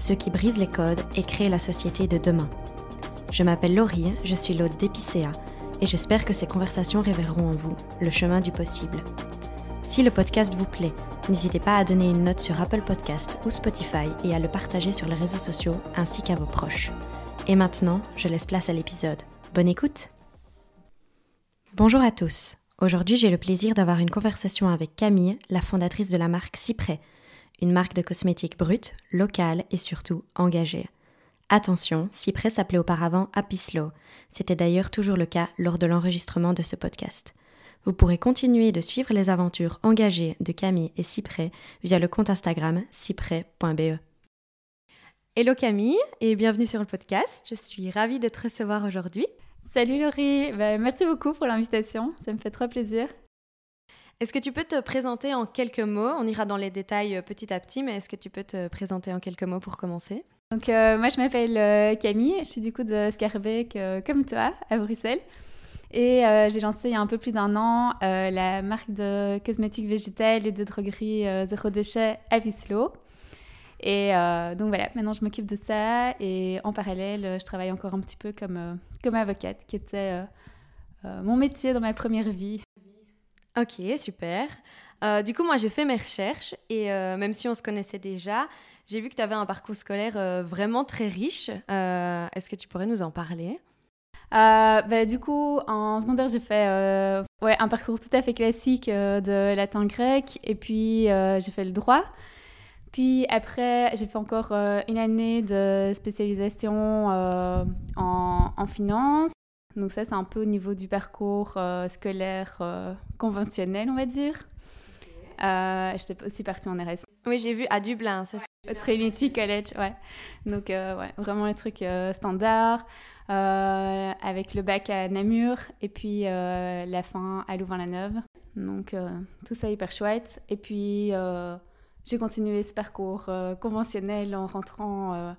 ceux qui brisent les codes et créent la société de demain. Je m'appelle Laurie, je suis l'hôte d'Epicéa et j'espère que ces conversations révéleront en vous le chemin du possible. Si le podcast vous plaît, n'hésitez pas à donner une note sur Apple Podcast ou Spotify et à le partager sur les réseaux sociaux ainsi qu'à vos proches. Et maintenant, je laisse place à l'épisode. Bonne écoute Bonjour à tous. Aujourd'hui, j'ai le plaisir d'avoir une conversation avec Camille, la fondatrice de la marque Cyprès, une marque de cosmétiques brute, locale et surtout engagée. Attention, Cyprès s'appelait auparavant Happy Slow. C'était d'ailleurs toujours le cas lors de l'enregistrement de ce podcast. Vous pourrez continuer de suivre les aventures engagées de Camille et Cyprès via le compte Instagram cyprès.be. Hello Camille et bienvenue sur le podcast. Je suis ravie de te recevoir aujourd'hui. Salut Laurie, bah, merci beaucoup pour l'invitation, ça me fait trop plaisir. Est-ce que tu peux te présenter en quelques mots? On ira dans les détails euh, petit à petit, mais est-ce que tu peux te présenter en quelques mots pour commencer? Donc euh, moi je m'appelle euh, Camille, je suis du coup de Scarbeck comme toi à Bruxelles. Et j'ai lancé il y a un peu plus d'un an la marque de cosmétiques végétales et de droguerie zéro déchet Avislo. Et euh, donc voilà, maintenant je m'occupe de ça et en parallèle, je travaille encore un petit peu comme, comme avocate, qui était mon métier dans ma première vie. Ok, super. du coup, moi j'ai fait mes recherches et même si on se connaissait déjà, j'ai vu que tu avais un parcours scolaire vraiment très riche. Est-ce que tu pourrais nous en parler? Bah, du coup, en secondaire, j'ai fait un parcours tout à fait classique de latin grec et puis j'ai fait le droit. Puis après, j'ai fait encore euh, une année de spécialisation euh, en, en, finance. Donc ça, c'est un peu au niveau du parcours euh, scolaire conventionnel, on va dire. J'étais aussi partie en RS. Oui, j'ai vu à Dublin, ça Trinity College, ouais. Donc, ouais, vraiment les trucs standards, avec le bac à Namur et puis la fin à Louvain-la-Neuve. Donc, tout ça hyper chouette. Et puis, j'ai continué ce parcours euh, conventionnel en rentrant euh,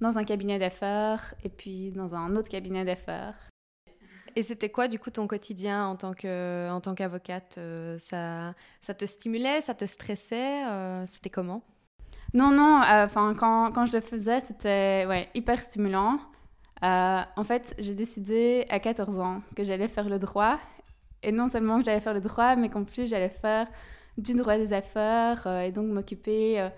dans un cabinet d'affaires et puis dans un autre cabinet d'affaires. Et c'était quoi du coup ton quotidien en tant que en qu'avocate euh, ça ça te stimulait, ça te stressait, c'était comment? Non non, enfin quand, quand je le faisais, c'était ouais, hyper stimulant. en fait, j'ai décidé à 14 ans que j'allais faire le droit et non seulement que j'allais faire le droit, mais qu'en plus j'allais faire du droit des affaires euh, et donc m'occuper euh,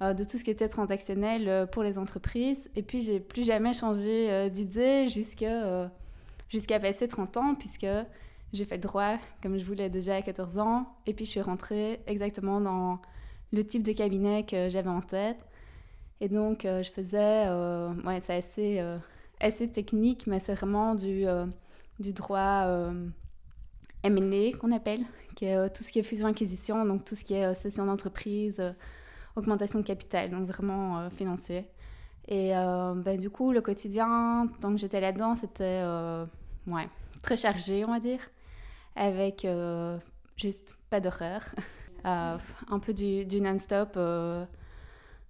euh, de tout ce qui était transactionnel pour les entreprises. Et puis, j'ai plus jamais changé d'idée jusqu'à jusqu'à passer 30 ans, puisque j'ai fait le droit comme je voulais déjà à 14 ans. Et puis, je suis rentrée exactement dans le type de cabinet que j'avais en tête. Et donc, je faisais, ouais, c'est assez, assez technique, mais c'est vraiment du, du droit M&A qu'on appelle, qui est euh, tout ce qui est fusion-acquisition, donc tout ce qui est euh, cession d'entreprise, euh, augmentation de capital, donc vraiment financier. Et ben, du coup, le quotidien, tant que j'étais là-dedans, c'était ouais, très chargé, on va dire, avec juste pas d'horaire, un peu du, non-stop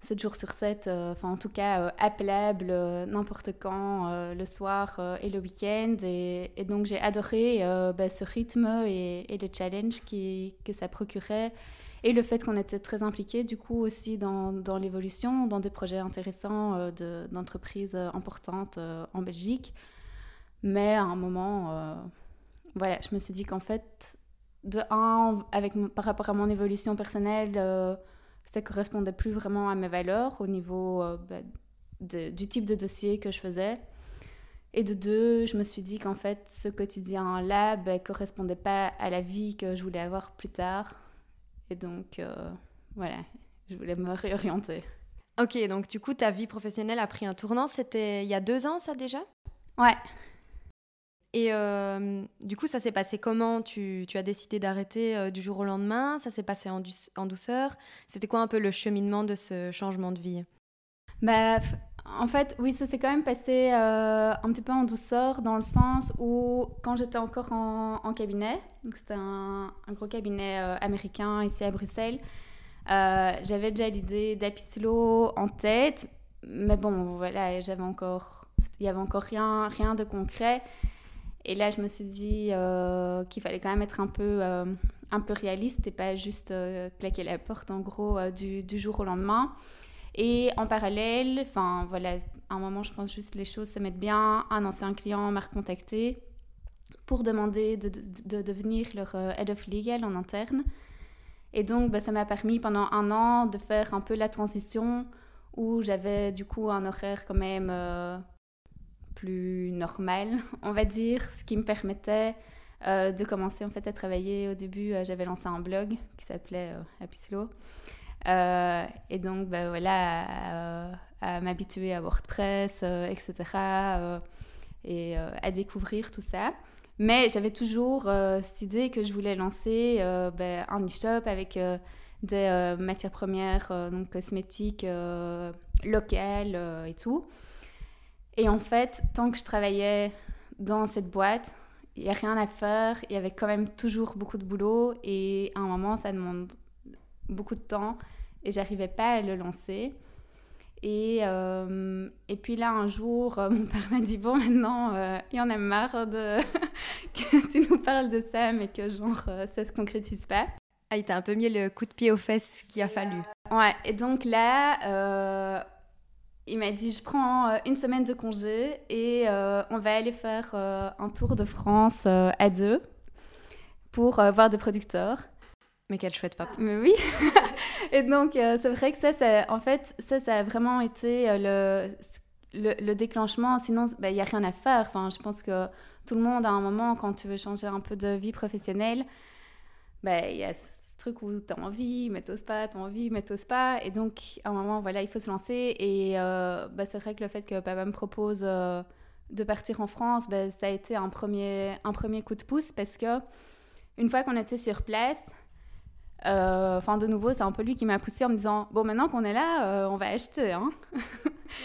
7 jours sur 7, enfin en tout cas appelable n'importe quand, le soir et le week-end. Et, donc j'ai adoré bah, ce rythme et, et les challenges que ça procurait. Et le fait qu'on était très impliqués, du coup, aussi dans l'évolution, dans des projets intéressants d'entreprises importantes en Belgique. Mais à un moment, voilà, je me suis dit qu'en fait, de un, avec, par rapport à mon évolution personnelle, euh, ça ne correspondait plus vraiment à mes valeurs au niveau euh, bah, du type de dossier que je faisais. Et de deux, je me suis dit qu'en fait, ce quotidien-là ne bah, correspondait pas à la vie que je voulais avoir plus tard. Et donc, euh, voilà, je voulais me réorienter. Ok, donc du coup, ta vie professionnelle a pris un tournant. C'était il y a deux ans, ça déjà? Ouais. Et euh, du coup, ça s'est passé comment? Tu, as décidé d'arrêter euh, du jour au lendemain? Ça s'est passé en, douceur? C'était quoi un peu le cheminement de ce changement de vie? Bah, En fait, oui, ça s'est quand même passé euh, un petit peu en douceur dans le sens où quand j'étais encore en, en cabinet, c'était un, gros cabinet américain ici à Bruxelles, j'avais déjà l'idée d'Apicilo en tête, mais bon, voilà, j'avais encore, il y avait encore rien, rien de concret. Et là, je me suis dit euh, qu'il fallait quand même être un peu, euh, un peu réaliste et pas juste euh, claquer la porte, en gros, du, du, jour au lendemain. Et en parallèle, enfin voilà, à un moment, je pense juste les choses se mettent bien. Un ancien client m'a recontacté pour demander de, de, devenir leur head of legal en interne. Et donc, bah, ça m'a permis pendant un an de faire un peu la transition où j'avais du coup un horaire quand même plus normal, on va dire, ce qui me permettait euh, de commencer en fait à travailler. Au début, euh, j'avais lancé un blog qui s'appelait euh, Apislo. et donc, bah, voilà, à, m'habituer à WordPress, etc. et à découvrir tout ça. Mais j'avais toujours cette idée que je voulais lancer bah, un e-shop avec des matières premières, donc cosmétiques locales et tout. Et en fait, tant que je travaillais dans cette boîte, il n'y a rien à faire. Il y avait quand même toujours beaucoup de boulot. Et à un moment, ça demande beaucoup de temps. Et j'arrivais pas à le lancer. Et, euh, et puis là, un jour, euh, mon père m'a dit Bon, maintenant, euh, il y en a marre de que tu nous parles de ça, mais que genre, ça se concrétise pas. Ah, il t'a un peu mis le coup de pied aux fesses qu'il a fallu. Ouais, et donc là, il m'a dit, je prends euh, une semaine de congé et euh, on va aller faire euh, un tour de France à deux pour voir des producteurs. Mais quel chouette papa. Mais oui. et donc, c'est vrai que ça, ça, en fait, ça, ça a vraiment été le, le, déclenchement. Sinon, bah, il n'y a rien à faire. Enfin, je pense que tout le monde, à un moment, quand tu veux changer un peu de vie professionnelle, bah, il y a truc où tu as envie, mais t'oses pas, t'as envie, mais t'oses pas. Et donc, à un moment, voilà, il faut se lancer. Et euh, bah, c'est vrai que le fait que papa me propose euh, de partir en France, bah, ça a été un premier, un premier coup de pouce parce que une fois qu'on était sur place, enfin, de nouveau, c'est un peu lui qui m'a poussé en me disant Bon, maintenant qu'on est là, on va acheter. Hein.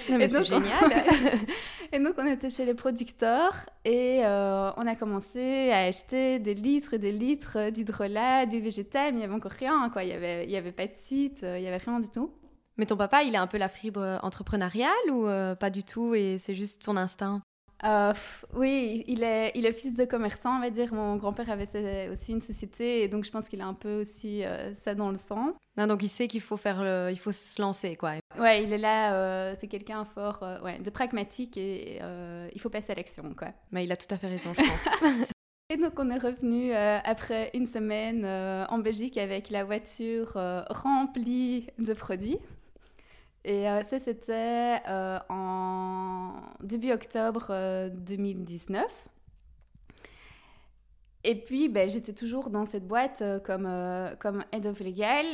mais c'est génial Et donc, on était chez les producteurs et euh, on a commencé à acheter des litres et des litres d'hydrolat, du végétal, mais il n'y avait encore rien, quoi. Il n'y avait, il y avait pas de site, il n'y avait rien du tout. Mais ton papa, il a un peu la fibre entrepreneuriale ou euh, pas du tout et c'est juste son instinct? Euh, oui, il est, il est fils de commerçant, on va dire. Mon grand-père avait aussi une société, et donc je pense qu'il a un peu aussi euh, ça dans le sang. Non, donc il sait qu'il faut faire, le, il faut se lancer, quoi. Ouais, il est là. Euh, c'est quelqu'un fort, ouais, de pragmatique, et il faut passer à l'action, quoi. Mais il a tout à fait raison, je pense. Et donc on est revenu après une semaine en Belgique avec la voiture remplie de produits. Et euh, ça, c'était euh, en début octobre 2019. Euh, et puis, ben, j'étais toujours dans cette boîte comme, comme head of legal.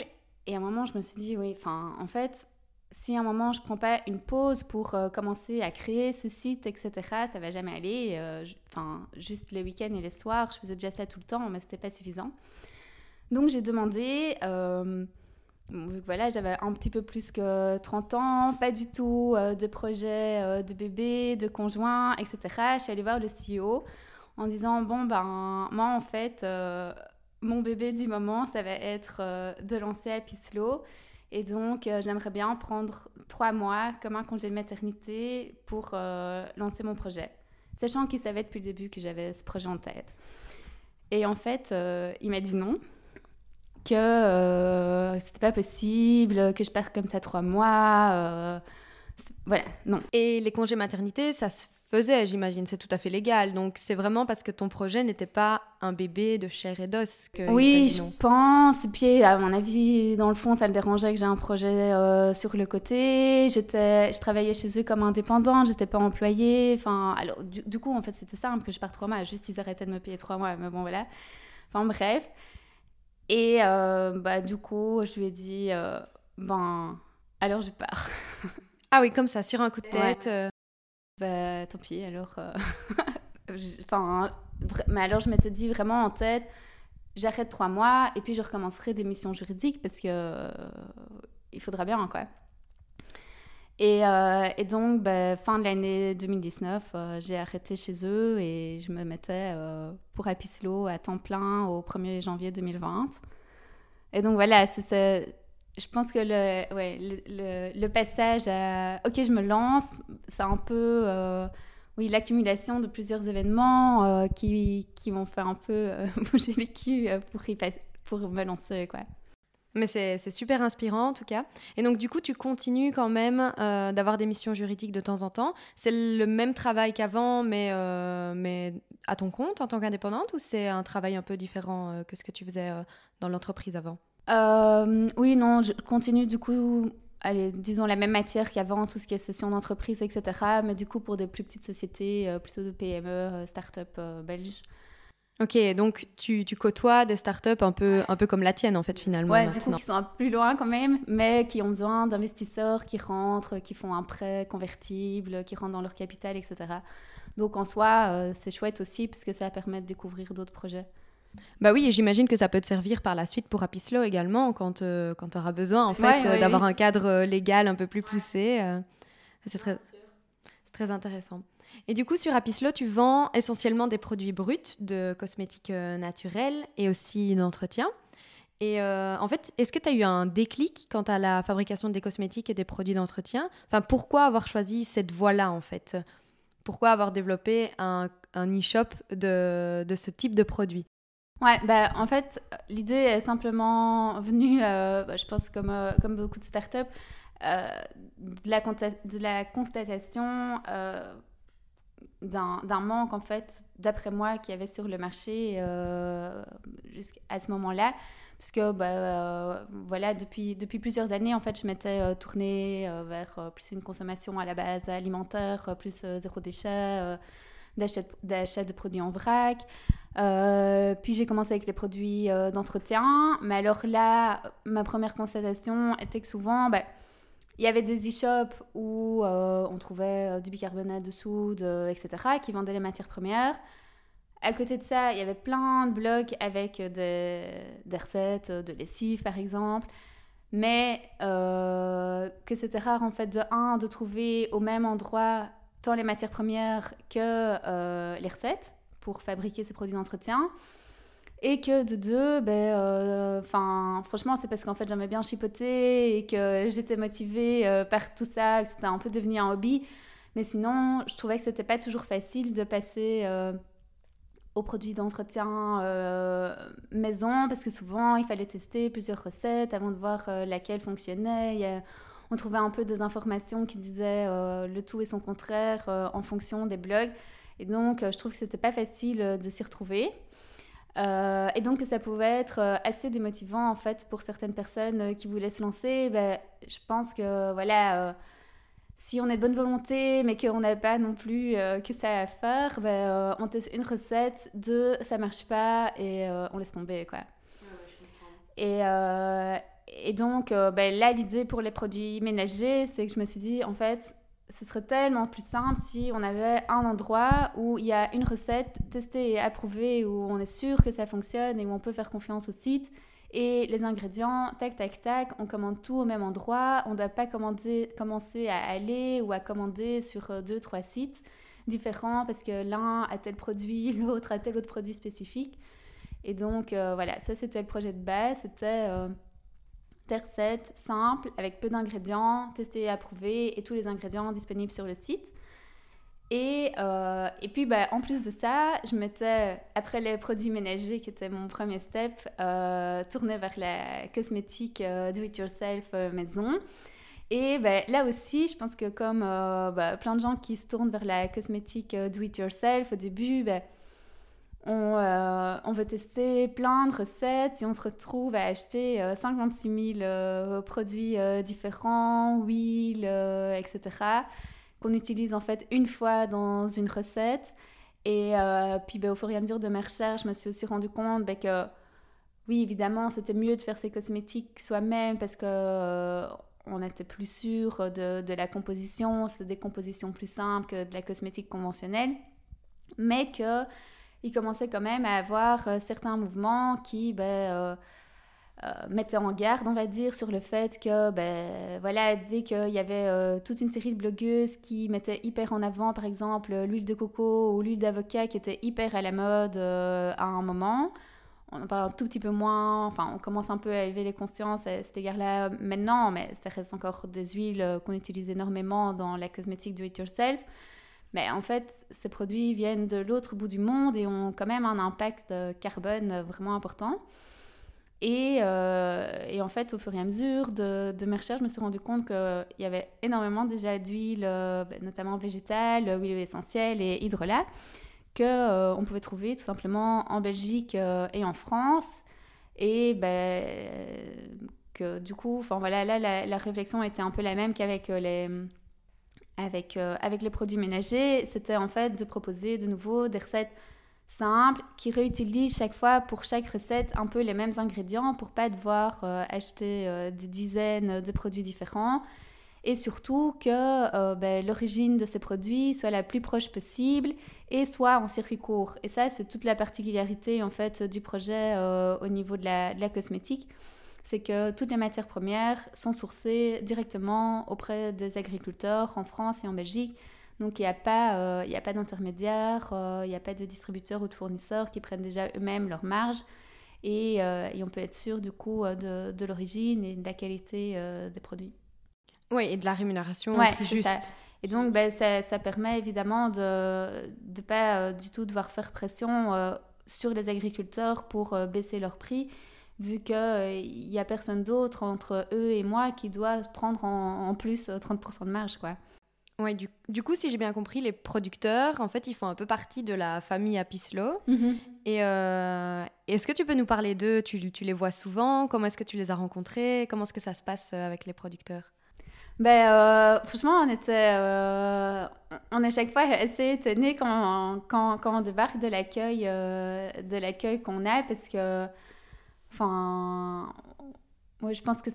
Et à un moment, je me suis dit, oui, enfin, en fait, si à un moment, je prends pas une pause pour commencer à créer ce site, etc., ça va jamais aller. Enfin, juste les week-ends et les soirs, je faisais déjà ça tout le temps, mais c'était pas suffisant. Donc, j'ai demandé voilà, j'avais un petit peu plus que 30 ans, pas du tout euh, de projet euh, de bébé, de conjoint, etc. Je suis allée voir le CEO en disant Bon, ben, moi, en fait, euh, mon bébé du moment, ça va être de lancer Apislo. Et donc, j'aimerais bien prendre trois mois comme un congé de maternité pour lancer mon projet. Sachant qu'il savait depuis le début que j'avais ce projet en tête. Et en fait, il m'a dit non, que c'était pas possible, que je parte comme ça trois mois. voilà, non. Et les congés maternité, ça se faisait, j'imagine. C'est tout à fait légal. Donc, c'est vraiment parce que ton projet n'était pas un bébé de chair et d'os que. Oui, je pense. Et puis, à mon avis, dans le fond, ça le dérangeait que j'ai un projet euh, sur le côté. J'étais, je travaillais chez eux comme indépendante, j'étais pas employée. Enfin, alors, du, coup, en fait, c'était simple que je parte trois mois. Juste, ils arrêtaient de me payer trois mois. Mais bon, voilà. Enfin, bref. Et euh, bah, du coup, je lui ai dit, euh, ben, alors je pars. ah oui, comme ça, sur un coup de tête. Bah, tant pis, alors. Euh, enfin, mais alors je m'étais dit vraiment en tête, j'arrête trois mois et puis je recommencerai des missions juridiques parce que euh, il faudra bien, quoi. Et, euh, et donc, bah, fin de l'année 2019, j'ai arrêté chez eux et je me mettais pour Apislo à temps plein au 1er janvier 2020. Et donc voilà, je pense que le, passage à OK, je me lance, c'est un peu euh, oui, l'accumulation de plusieurs événements euh, qui, qui vont faire un peu euh, bouger les culs pour, pour me lancer. Quoi. Mais c'est super inspirant en tout cas. Et donc du coup, tu continues quand même d'avoir des missions juridiques de temps en temps. C'est le même travail qu'avant, mais, mais à ton compte en tant qu'indépendante ou c'est un travail un peu différent que ce que tu faisais dans l'entreprise avant? Euh, oui, non, je continue du coup, disons la même matière qu'avant, tout ce qui est session d'entreprise, etc. Mais du coup, pour des plus petites sociétés, euh, plutôt de PME, euh, start-up belges. Ok, donc tu, tu, côtoies des startups un peu, un peu comme la tienne en fait finalement. Ouais, du coup qui sont un peu plus loin quand même, mais qui ont besoin d'investisseurs qui rentrent, qui font un prêt convertible, qui rentrent dans leur capital, etc. Donc en soi, c'est chouette aussi parce que ça permet de découvrir d'autres projets. Bah oui, et j'imagine que ça peut te servir par la suite pour Apislo également, quand, euh, quand tu auras besoin en fait euh, d'avoir un cadre euh, légal un peu plus poussé. c'est très, très intéressant. Et du coup, sur Apislo, tu vends essentiellement des produits bruts de cosmétiques naturels et aussi d'entretien. Et en fait, est-ce que tu as eu un déclic quant à la fabrication des cosmétiques et des produits d'entretien? Enfin, pourquoi avoir choisi cette voie-là en fait? Pourquoi avoir développé un, e-shop de, ce type de produits Ouais, bah, en fait, l'idée est simplement venue, euh, bah, je pense, comme, euh, comme beaucoup de startups, euh, de, la de la constatation euh, d'un manque, en fait, d'après moi, qu'il y avait sur le marché jusqu'à ce moment-là. Parce que, bah, voilà, depuis, depuis plusieurs années, en fait, je m'étais tournée vers plus une consommation à la base alimentaire, plus zéro déchet, d'achat de produits en vrac. Euh, puis j'ai commencé avec les produits euh, d'entretien. Mais alors là, ma première constatation était que souvent, bah, il y avait des e-shops où euh, on trouvait du bicarbonate de soude, etc., qui vendaient les matières premières. À côté de ça, il y avait plein de blogs avec des, des recettes de lessive, par exemple. Mais que c'était rare, en fait, de un, de trouver au même endroit tant les matières premières que les recettes pour fabriquer ces produits d'entretien. Et que de deux, ben, euh, enfin, franchement, c'est parce qu'en fait, j'aimais bien chipoter et que j'étais motivée euh, par tout ça, que c'était un peu devenu un hobby. Mais sinon, je trouvais que c'était pas toujours facile de passer euh, aux produits d'entretien maison parce que souvent, il fallait tester plusieurs recettes avant de voir laquelle fonctionnait. on trouvait un peu des informations qui disaient le tout et son contraire en fonction des blogs. Et donc, je trouve que c'était pas facile de s'y retrouver. Euh, et donc, ça pouvait être assez démotivant, en fait, pour certaines personnes qui voulaient se lancer. Ben, je pense que, voilà, si on est de bonne volonté, mais qu'on n'a pas non plus que ça à faire, ben, on teste une recette, deux, ça marche pas, et on laisse tomber, quoi. et, et donc, ben, là, l'idée pour les produits ménagers, c'est que je me suis dit, en fait, ce serait tellement plus simple si on avait un endroit où il y a une recette testée et approuvée, où on est sûr que ça fonctionne et où on peut faire confiance au site. Et les ingrédients, tac, tac, tac, on commande tout au même endroit. On ne doit pas commencer à aller ou à commander sur euh, deux, trois sites différents parce que l'un a tel produit, l'autre a tel autre produit spécifique. Et donc, euh, voilà, ça c'était le projet de base. C'était euh, des recettes simples, avec peu d'ingrédients, testées et approuvées, et tous les ingrédients disponibles sur le site. Et, euh, et puis, bah, en plus de ça, je m'étais, après les produits ménagers, qui était mon premier step, euh, tournée vers la cosmétique euh, do-it-yourself euh, maison. Et bah, là aussi, je pense que comme bah, plein de gens qui se tournent vers la cosmétique do-it-yourself, au début, on, on, veut tester plein de recettes et on se retrouve à acheter 56 000 produits différents, huiles, etc qu'on utilise en fait une fois dans une recette. Et euh, puis ben, au fur et à mesure de mes recherches, je me suis aussi rendu compte ben, que oui, évidemment, c'était mieux de faire ses cosmétiques soi-même parce que euh, on était plus sûr de, de la composition, c'est des compositions plus simples que de la cosmétique conventionnelle, mais que il commençait quand même à avoir euh, certains mouvements qui ben, euh, mettait en garde, on va dire, sur le fait que, ben, voilà, dès qu'il y avait euh, toute une série de blogueuses qui mettaient hyper en avant, par exemple, l'huile de coco ou l'huile d'avocat qui était hyper à la mode euh, à un moment, on en parle un tout petit peu moins, enfin, on commence un peu à élever les consciences à cet égard-là maintenant, mais ça reste encore des huiles qu'on utilise énormément dans la cosmétique do-it-yourself. Mais en fait, ces produits viennent de l'autre bout du monde et ont quand même un impact carbone vraiment important. Euh, et, en fait, au fur et à mesure de, mes recherches, je me suis rendu compte qu'il y avait énormément déjà d'huiles, euh, ben, notamment végétales, huiles essentielles et hydrolat, qu'on euh, pouvait trouver tout simplement en Belgique et en France. Et ben, que du coup, voilà, là, la, réflexion était un peu la même qu'avec les, avec, avec les produits ménagers. C'était en fait de proposer de nouveau des recettes simple, qui réutilise chaque fois pour chaque recette un peu les mêmes ingrédients pour pas devoir euh, acheter euh, des dizaines de produits différents et surtout que euh, ben, l'origine de ces produits soit la plus proche possible et soit en circuit court. Et ça, c'est toute la particularité en fait du projet au niveau de la, de la cosmétique. C'est que toutes les matières premières sont sourcées directement auprès des agriculteurs en France et en Belgique. Donc il n'y a pas, euh, a pas d'intermédiaire, euh, il n'y a pas de distributeurs ou de fournisseurs qui prennent déjà eux-mêmes leur marge. Et, euh, et, on peut être sûr du coup de, de l'origine et de la qualité des produits. Oui, et de la rémunération plus juste. Et donc, ben, ça, ça, permet évidemment de ne pas du tout devoir faire pression sur les agriculteurs pour baisser leur prix, vu qu'il n'y a personne d'autre entre eux et moi qui doit prendre en, en plus 30% de marge. quoi. Ouais, du, du, coup, si j'ai bien compris, les producteurs, en fait, ils font un peu partie de la famille Apislo. Mhm. Et euh, est-ce que tu peux nous parler d'eux? Tu, tu, les vois souvent? Comment est-ce que tu les as rencontrés? Comment est-ce que ça se passe euh, avec les producteurs? Ben, euh, franchement, on était, on est chaque fois assez étonnés quand, quand, quand on débarque de l'accueil, de l'accueil qu'on a, parce que, enfin, moi, je pense que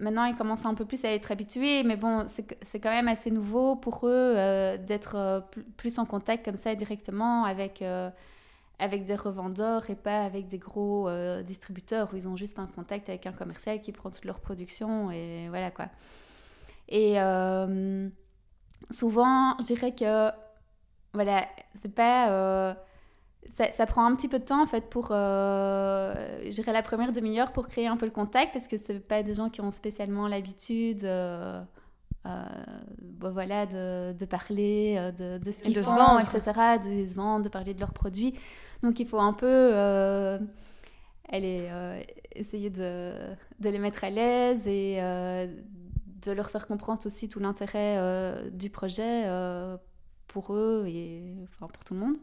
maintenant, ils commencent un peu plus à être habitués, mais bon, c'est quand même assez nouveau pour eux euh, d'être euh, plus en contact comme ça directement avec, euh, avec des revendeurs et pas avec des gros distributeurs où ils ont juste un contact avec un commercial qui prend toute leur production et voilà quoi. Et souvent, je dirais que, voilà, c'est pas ça, prend un petit peu de temps en fait pour, euh, j'irai la première demi-heure pour créer un peu le contact parce que c'est pas des gens qui ont spécialement l'habitude, euh, euh voilà, de, de parler euh, de, de ce qu'ils font, etc., de se vendre, de parler de leurs produits. Donc il faut un peu aller essayer de, de, les mettre à l'aise et de leur faire comprendre aussi tout l'intérêt du projet pour eux et enfin pour tout le monde.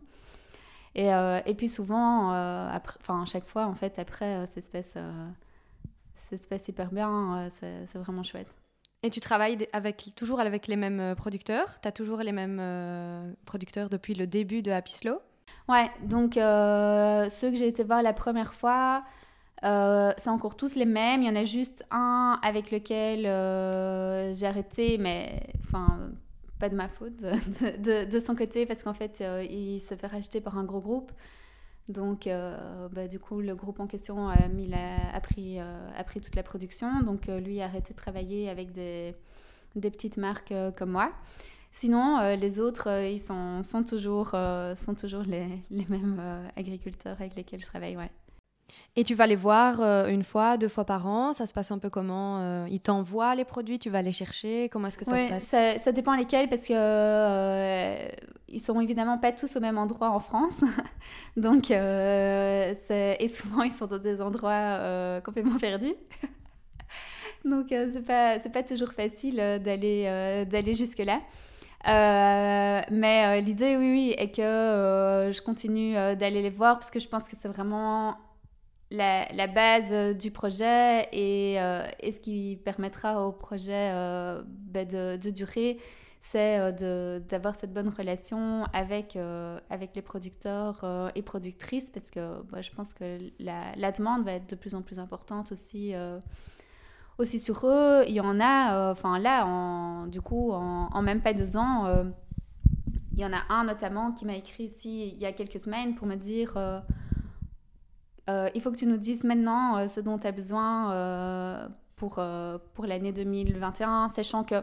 Et, euh, et puis souvent, euh, enfin, à chaque fois, en fait, après, euh, ça se passe, ça se passe hyper bien. c'est vraiment chouette. Et tu travailles avec, toujours avec les mêmes producteurs? Tu as toujours les mêmes producteurs depuis le début de Happy Slow? Ouais, donc ceux que j'ai été voir la première fois, c'est encore tous les mêmes. Il y en a juste un avec lequel j'ai arrêté, mais enfin, pas de ma faute de, son côté parce qu'en fait euh, il se fait racheter par un gros groupe. Donc euh, bah, du coup le groupe en question a, mis a, pris, euh, a pris toute la production. Donc lui a arrêté de travailler avec des, des petites marques comme moi. Sinon les autres ils sont, sont toujours, sont toujours les, les mêmes agriculteurs avec lesquels je travaille ouais. Et tu vas les voir euh, une fois, deux fois par an Ça se passe un peu comment euh, Ils t'envoient les produits, tu vas les chercher Comment est-ce que ça se passe? ça, ça, dépend lesquels parce que euh, ils sont évidemment pas tous au même endroit en France. Donc, et souvent ils sont dans des endroits complètement perdus. Donc, c'est pas, pas toujours facile d'aller d'aller jusque-là. mais l'idée, oui, oui, est que je continue d'aller les voir parce que je pense que c'est vraiment la, base euh, du projet et, euh, et, ce qui permettra au projet euh, ben de, durer, c'est d'avoir cette bonne relation avec, avec les producteurs et productrices parce que ben, je pense que la, demande va être de plus en plus importante aussi, aussi sur eux. Il y en a, enfin là, du coup, en, en, même pas deux ans, il y en a un notamment qui m'a écrit ici il y a quelques semaines pour me dire euh, il faut que tu nous dises maintenant euh, ce dont tu as besoin euh, pour, pour l'année 2021, sachant que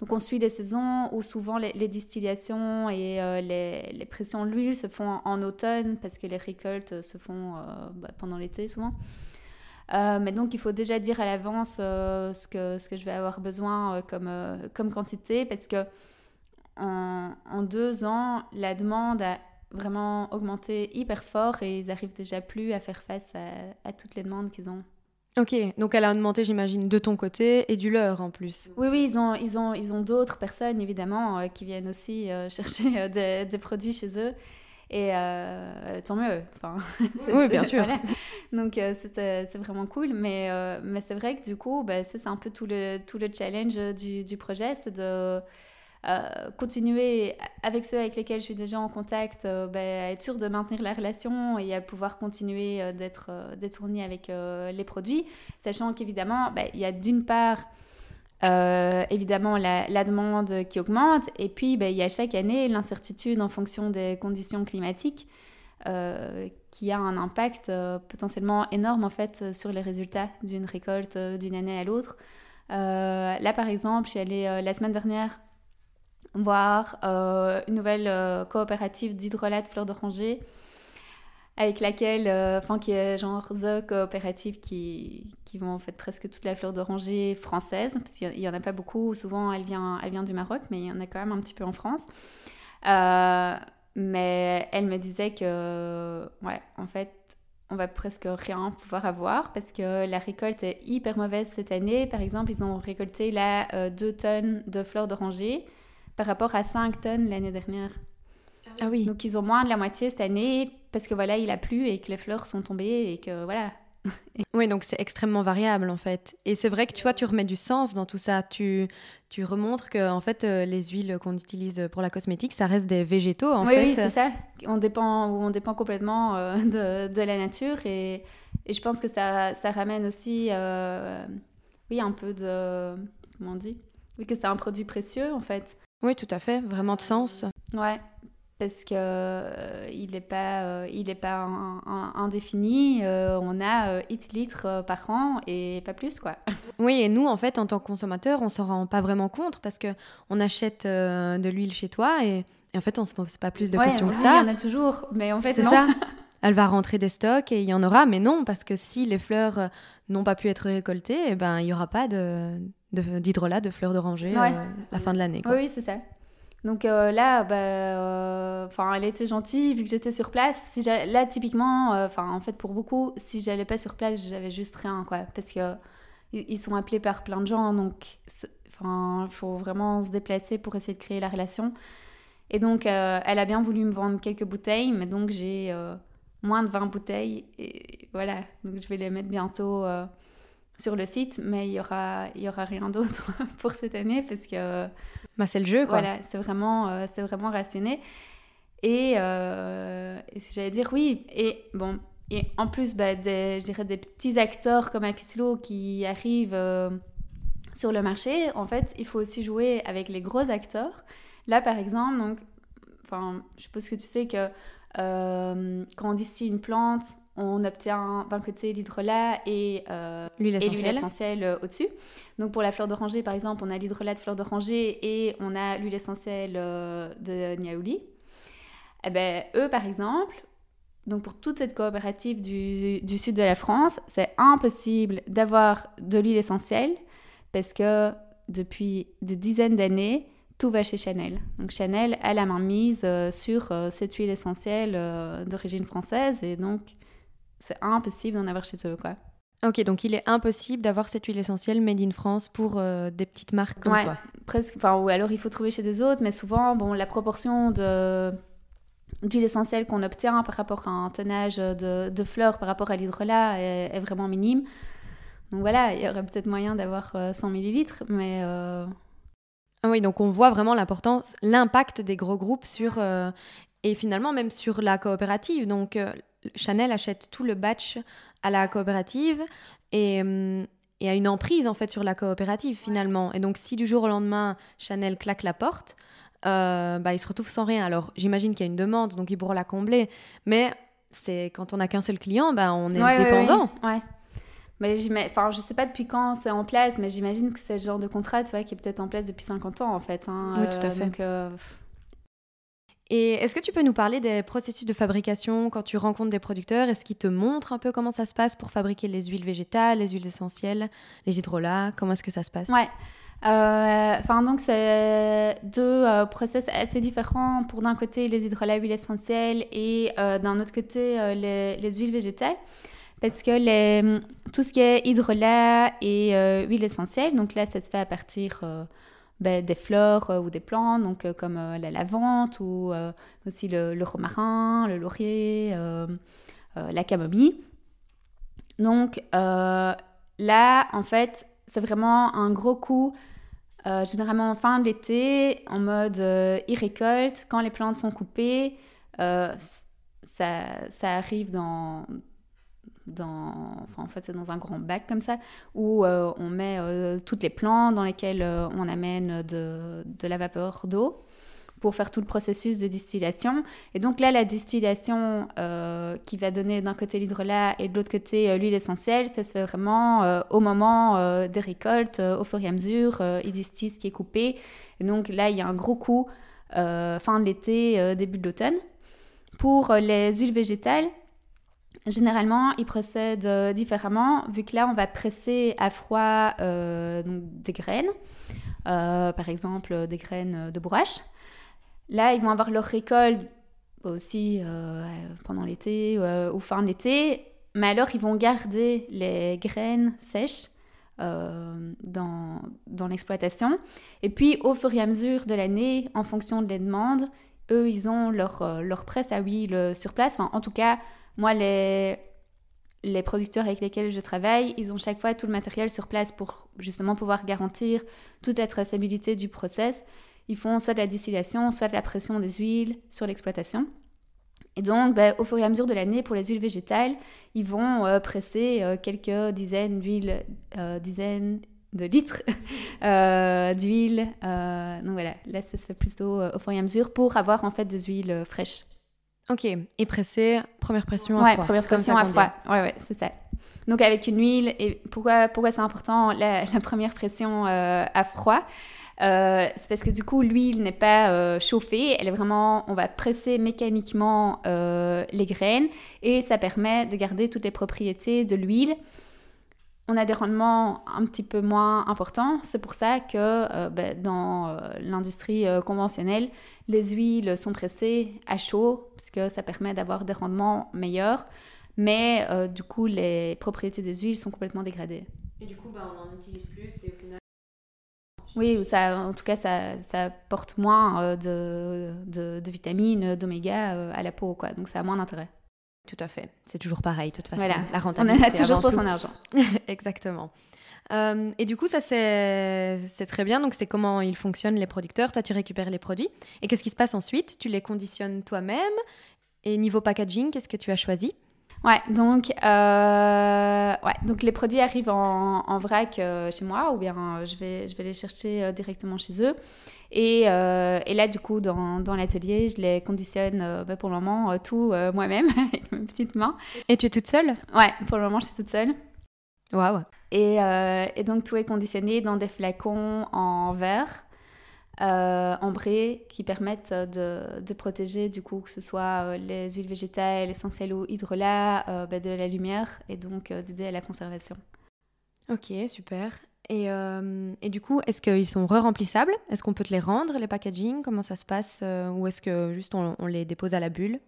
donc on suit les saisons où souvent les, distillations et les, les, pressions de l'huile se font en, automne parce que les récoltes se font bah, pendant l'été souvent. mais donc il faut déjà dire à l'avance ce, que, ce que je vais avoir besoin comme, comme quantité parce que en, deux ans, la demande a vraiment augmenté hyper fort et ils arrivent déjà plus à faire face à, toutes les demandes qu'ils ont. Ok, donc elle a augmenté, j'imagine, de ton côté et du leur en plus. Oui, oui, ils ont, ils ont, ils ont d'autres personnes, évidemment, euh, qui viennent aussi euh, chercher euh, des, produits chez eux. Et tant mieux. Enfin, oui, bien sûr. Donc, c'est vraiment cool. Mais, mais c'est vrai que du coup, bah, c'est un peu tout le, tout le challenge du, du projet, c'est de euh, continuer avec ceux avec lesquels je suis déjà en contact, euh, ben, être sûr de maintenir la relation et à pouvoir continuer euh, d'être d'être fourni avec les produits, sachant qu'évidemment, ben, il y a d'une part évidemment la, la, demande qui augmente et puis ben, il y a chaque année l'incertitude en fonction des conditions climatiques. qui a un impact potentiellement énorme en fait sur les résultats d'une récolte d'une année à l'autre. là par exemple, je suis allée la semaine dernière voir euh, une nouvelle euh, coopérative d'hydrolat de fleurs d'oranger avec laquelle, euh, enfin qui est genre The coopérative qui, qui vend en fait presque toute la fleur d'oranger française, parce qu'il n'y en a pas beaucoup, souvent elle vient, elle vient du Maroc, mais il y en a quand même un petit peu en France. mais elle me disait que, ouais, en fait, on va presque rien pouvoir avoir parce que la récolte est hyper mauvaise cette année. Par exemple, ils ont récolté là 2 tonnes de fleurs d'oranger par rapport à 5 tonnes l'année dernière. Ah oui. Donc ils ont moins de la moitié cette année parce que voilà, il a plu et que les fleurs sont tombées et que voilà. oui, donc c'est extrêmement variable en fait. Et c'est vrai que tu vois, tu remets du sens dans tout ça. Tu, tu remontres que en fait, euh, les huiles qu'on utilise pour la cosmétique, ça reste des végétaux en oui, fait. Oui, c'est ça. On dépend, on dépend complètement euh, de, de, la nature et, et, je pense que ça, ça ramène aussi, euh, oui, un peu de, comment on dit, oui, que c'est un produit précieux en fait. Oui, tout à fait, vraiment de sens. Ouais, parce que euh, il n'est pas, euh, il est pas indéfini. Euh, on a X litres par an et pas plus, quoi. Oui, et nous, en fait, en tant que consommateurs, on s'en rend pas vraiment compte parce que on achète de l'huile chez toi et, en fait, on se pose pas plus de questions que ça. Il y en a toujours, mais en fait, c'est ça. Elle va rentrer des stocks et il y en aura, mais non, parce que si les fleurs n'ont pas pu être récoltées, eh ben il y aura pas de d'hydrolat, de, fleurs d'oranger à euh, la fin de l'année. Oui, c'est ça. Donc euh, là, bah, euh, elle était gentille vu que j'étais sur place. Si là, typiquement, enfin, en fait, pour beaucoup, si j'allais pas sur place, j'avais juste rien, quoi, parce que ils sont appelés par plein de gens, donc, enfin, il faut vraiment se déplacer pour essayer de créer la relation. Et donc, elle a bien voulu me vendre quelques bouteilles, mais donc j'ai moins de 20 bouteilles, et voilà. Donc, je vais les mettre bientôt sur le site, mais il y aura, il y aura rien d'autre pour cette année parce que. Bah, c'est le jeu, quoi. Voilà, c'est vraiment, euh, c'est vraiment rationné. Et, euh, si j'allais dire oui, et bon, et en plus, bah, des, je dirais des petits acteurs comme Apicilo qui arrivent euh, sur le marché, en fait, il faut aussi jouer avec les gros acteurs. Là, par exemple, donc, enfin, je suppose que tu sais que quand on distille une plante, on obtient d'un côté l'hydrolat et euh, l'huile essentielle, euh, au-dessus. Donc pour la fleur d'oranger, par exemple, on a l'hydrolat de fleur d'oranger et on a l'huile essentielle euh, de niaouli. Eh ben, eux, par exemple, donc pour toute cette coopérative du, du sud de la France, c'est impossible d'avoir de l'huile essentielle parce que depuis des dizaines d'années, tout va chez Chanel. Donc Chanel a la main mise euh, sur euh, cette huile essentielle euh, d'origine française et donc c'est impossible d'en avoir chez eux quoi. Ok, donc il est impossible d'avoir cette huile essentielle made in France pour des petites marques comme ouais, toi. Presque. Enfin, ou alors il faut trouver chez des autres, mais souvent, bon, la proportion de d'huile essentielle qu'on obtient par rapport à un tonnage de, de fleurs par rapport à l'hydrolat est, est, vraiment minime. Donc voilà, il y aurait peut-être moyen d'avoir 100 millilitres, mais ah oui, donc on voit vraiment l'importance, l'impact des gros groupes sur euh, et finalement même sur la coopérative. Donc euh, Chanel achète tout le batch à la coopérative et, euh, et, a une emprise en fait sur la coopérative finalement. Et donc si du jour au lendemain Chanel claque la porte, bah, il se retrouve sans rien. Alors j'imagine qu'il y a une demande, donc il pourra la combler. Mais c'est quand on n'a qu'un seul client, bah, on est dépendant. ouais. Mais enfin, je sais pas depuis quand c'est en place, mais j'imagine que c'est le genre de contrat, tu vois, qui est peut-être en place depuis 50 ans, en fait. Hein, oui, tout à fait. Euh, et est-ce que tu peux nous parler des processus de fabrication quand tu rencontres des producteurs? Est-ce qu'ils te montrent un peu comment ça se passe pour fabriquer les huiles végétales, les huiles essentielles, les hydrolats? Comment est-ce que ça se passe? Ouais. Euh, enfin, donc, c'est deux euh, process assez différents. Pour d'un côté, les hydrolats, huiles essentielles, et d'un autre côté, les, les, huiles végétales parce que tout ce qui est hydrolat et euh, huile essentielle, donc là, ça se fait à partir euh, ben, des fleurs euh, ou des plantes, donc comme la lavande ou aussi le, romarin, le laurier, la camomille. Donc là, en fait, c'est vraiment un gros coup. généralement en fin de l'été, en mode ils récoltent, quand les plantes sont coupées, ça arrive dans, enfin, en fait, c'est dans un grand bac comme ça, où euh, on met euh, toutes les plantes dans lesquelles euh, on amène de, la vapeur d'eau pour faire tout le processus de distillation. Et donc là, la distillation qui va donner d'un côté l'hydrolat et de l'autre côté l'huile essentielle, ça se fait vraiment au moment des récoltes, au fur et à mesure, ils distillent ce qui est coupé. Et donc là, il y a un gros coup fin de l'été, début de l'automne. Pour les huiles végétales, Généralement, ils procèdent euh, différemment, vu que là, on va presser à froid euh, des graines, euh, par exemple des graines de bourrache. Là, ils vont avoir leur récolte aussi pendant l'été ou fin de l'été, mais alors ils vont garder les graines sèches dans, dans l'exploitation. Et puis, au fur et à mesure de l'année, en fonction des demandes, eux, ils ont leur, leur presse à huile sur place. Enfin, en tout cas, moi, les, les producteurs avec lesquels je travaille, ils ont chaque fois tout le matériel sur place pour justement pouvoir garantir toute la traçabilité du process. Ils font soit de la distillation, soit de la pression des huiles sur l'exploitation. Et donc, ben, au fur et à mesure de l'année, pour les huiles végétales, ils vont euh, presser euh, quelques dizaines d'huiles, euh, dizaines de litres d'huile. donc voilà, là, ça se fait plutôt au fur et à mesure pour avoir en fait des huiles fraîches. Ok, et presser, première pression à ouais, froid. première pression à froid. Ouais, ouais, c'est ça. Donc avec une huile, et pourquoi, pourquoi c'est important la, première pression euh, à froid? Euh, C'est parce que du coup l'huile n'est pas euh, chauffée, elle est vraiment, on va presser mécaniquement les graines et ça permet de garder toutes les propriétés de l'huile on a des rendements un petit peu moins importants. C'est pour ça que euh, ben, dans euh, l'industrie euh, conventionnelle, les huiles sont pressées à chaud, parce que ça permet d'avoir des rendements meilleurs. Mais du coup, les propriétés des huiles sont complètement dégradées. Et du coup, ben, on n'en utilise plus et au final... Oui, ça, en tout cas, ça, ça porte moins de, de, de vitamines, d'oméga à la peau, quoi. Donc ça a moins d'intérêt. Tout à fait. C'est toujours pareil, de toute façon. Voilà. La rentabilité. On a toujours pour son argent. Exactement. Euh, et du coup, ça c'est très bien. Donc, c'est comment ils fonctionnent les producteurs. Toi, tu récupères les produits. Et qu'est-ce qui se passe ensuite? Tu les conditionnes toi-même. Et niveau packaging, qu'est-ce que tu as choisi? Ouais, donc, euh, ouais, donc les produits arrivent en, en vrac euh, chez moi ou bien je, vais, je vais les chercher directement chez eux. Et, euh, et, là, du coup, dans, dans l'atelier, je les conditionne euh, bah, pour le moment euh, tout moi-même, avec mes petites mains. Et tu es toute seule? Ouais, pour le moment, je suis toute seule. Waouh et, et, donc, tout est conditionné dans des flacons en verre. ambrées qui permettent de, de, protéger du coup que ce soit les huiles végétales, essentielles ou hydrolats bah, de la lumière et donc d'aider à la conservation. Ok, super. Et, et, du coup, est-ce qu'ils sont re-remplissables? Est-ce qu'on peut te les rendre, les packaging? Comment ça se passe Ou est-ce que juste on, on, les dépose à la bulle?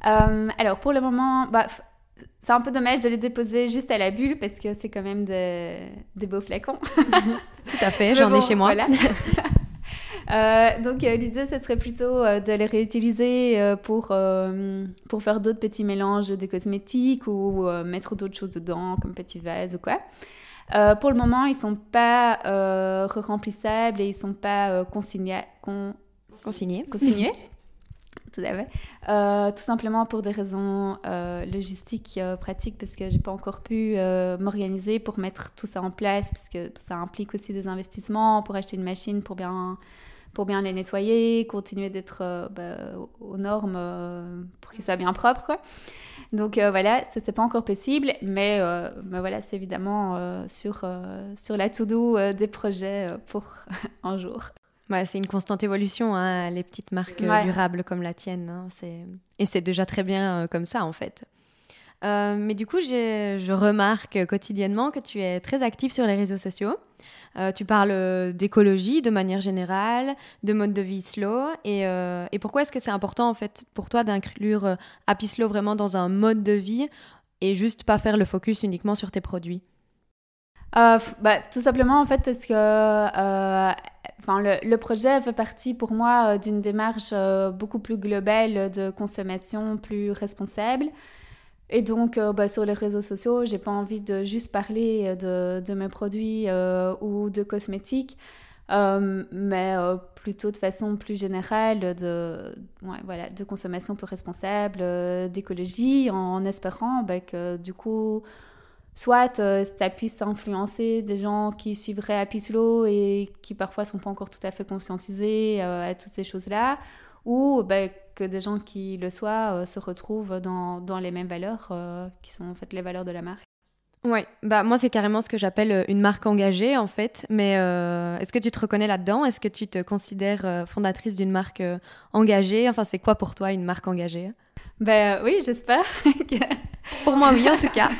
Alors, pour le moment, bah, c'est un peu dommage de les déposer juste à la bulle parce que c'est quand même des beaux flacons. Tout à fait, j'en ai chez moi. Euh, donc euh, l'idée, ce serait plutôt euh, de les réutiliser pour, pour faire d'autres petits mélanges de cosmétiques ou mettre d'autres choses dedans, comme petits vases ou quoi. Pour le moment, ils sont pas remplissables et ils sont pas consignés. consignés. Consignés. Tout à fait. Euh, tout simplement pour des raisons euh, logistiques euh, pratiques, parce que j'ai pas encore pu m'organiser pour mettre tout ça en place, parce que ça implique aussi des investissements pour acheter une machine pour bien, pour bien les nettoyer, continuer d'être bah, aux normes pour qu'ils soient bien propres. Quoi. Donc voilà, ça c'est pas encore possible, mais, mais voilà, c'est évidemment sur, sur la to-do des projets pour un jour. Bah, c'est une constante évolution, hein, les petites marques euh, durables comme la tienne. Hein, et c'est déjà très bien euh, comme ça, en fait. Euh, mais du coup, je remarque quotidiennement que tu es très active sur les réseaux sociaux. Tu parles d'écologie de manière générale, de mode de vie slow. Et, et pourquoi est-ce que c'est important, en fait, pour toi d'inclure Happy vraiment dans un mode de vie et juste pas faire le focus uniquement sur tes produits? Bah, Tout simplement, en fait, parce que Enfin, le, projet fait partie pour moi euh, d'une démarche euh, beaucoup plus globale de consommation plus responsable. Et donc, euh, bah, sur les réseaux sociaux, j'ai pas envie de juste parler de, de mes produits ou de cosmétiques, mais plutôt de façon plus générale de, voilà, de consommation plus responsable, d'écologie, en espérant bah, que du coup, soit euh, ça puisse influencer des gens qui suivraient Slow et qui parfois sont pas encore tout à fait conscientisés euh, à toutes ces choses-là, ou ben, que des gens qui le soient euh, se retrouvent dans, dans, les mêmes valeurs qui sont en fait les valeurs de la marque. Ouais, bah moi c'est carrément ce que j'appelle une marque engagée en fait. Mais est-ce que tu te reconnais là-dedans? Est-ce que tu te considères fondatrice d'une marque engagée? Enfin, c'est quoi pour toi une marque engagée? Ben oui, j'espère. pour moi oui en tout cas.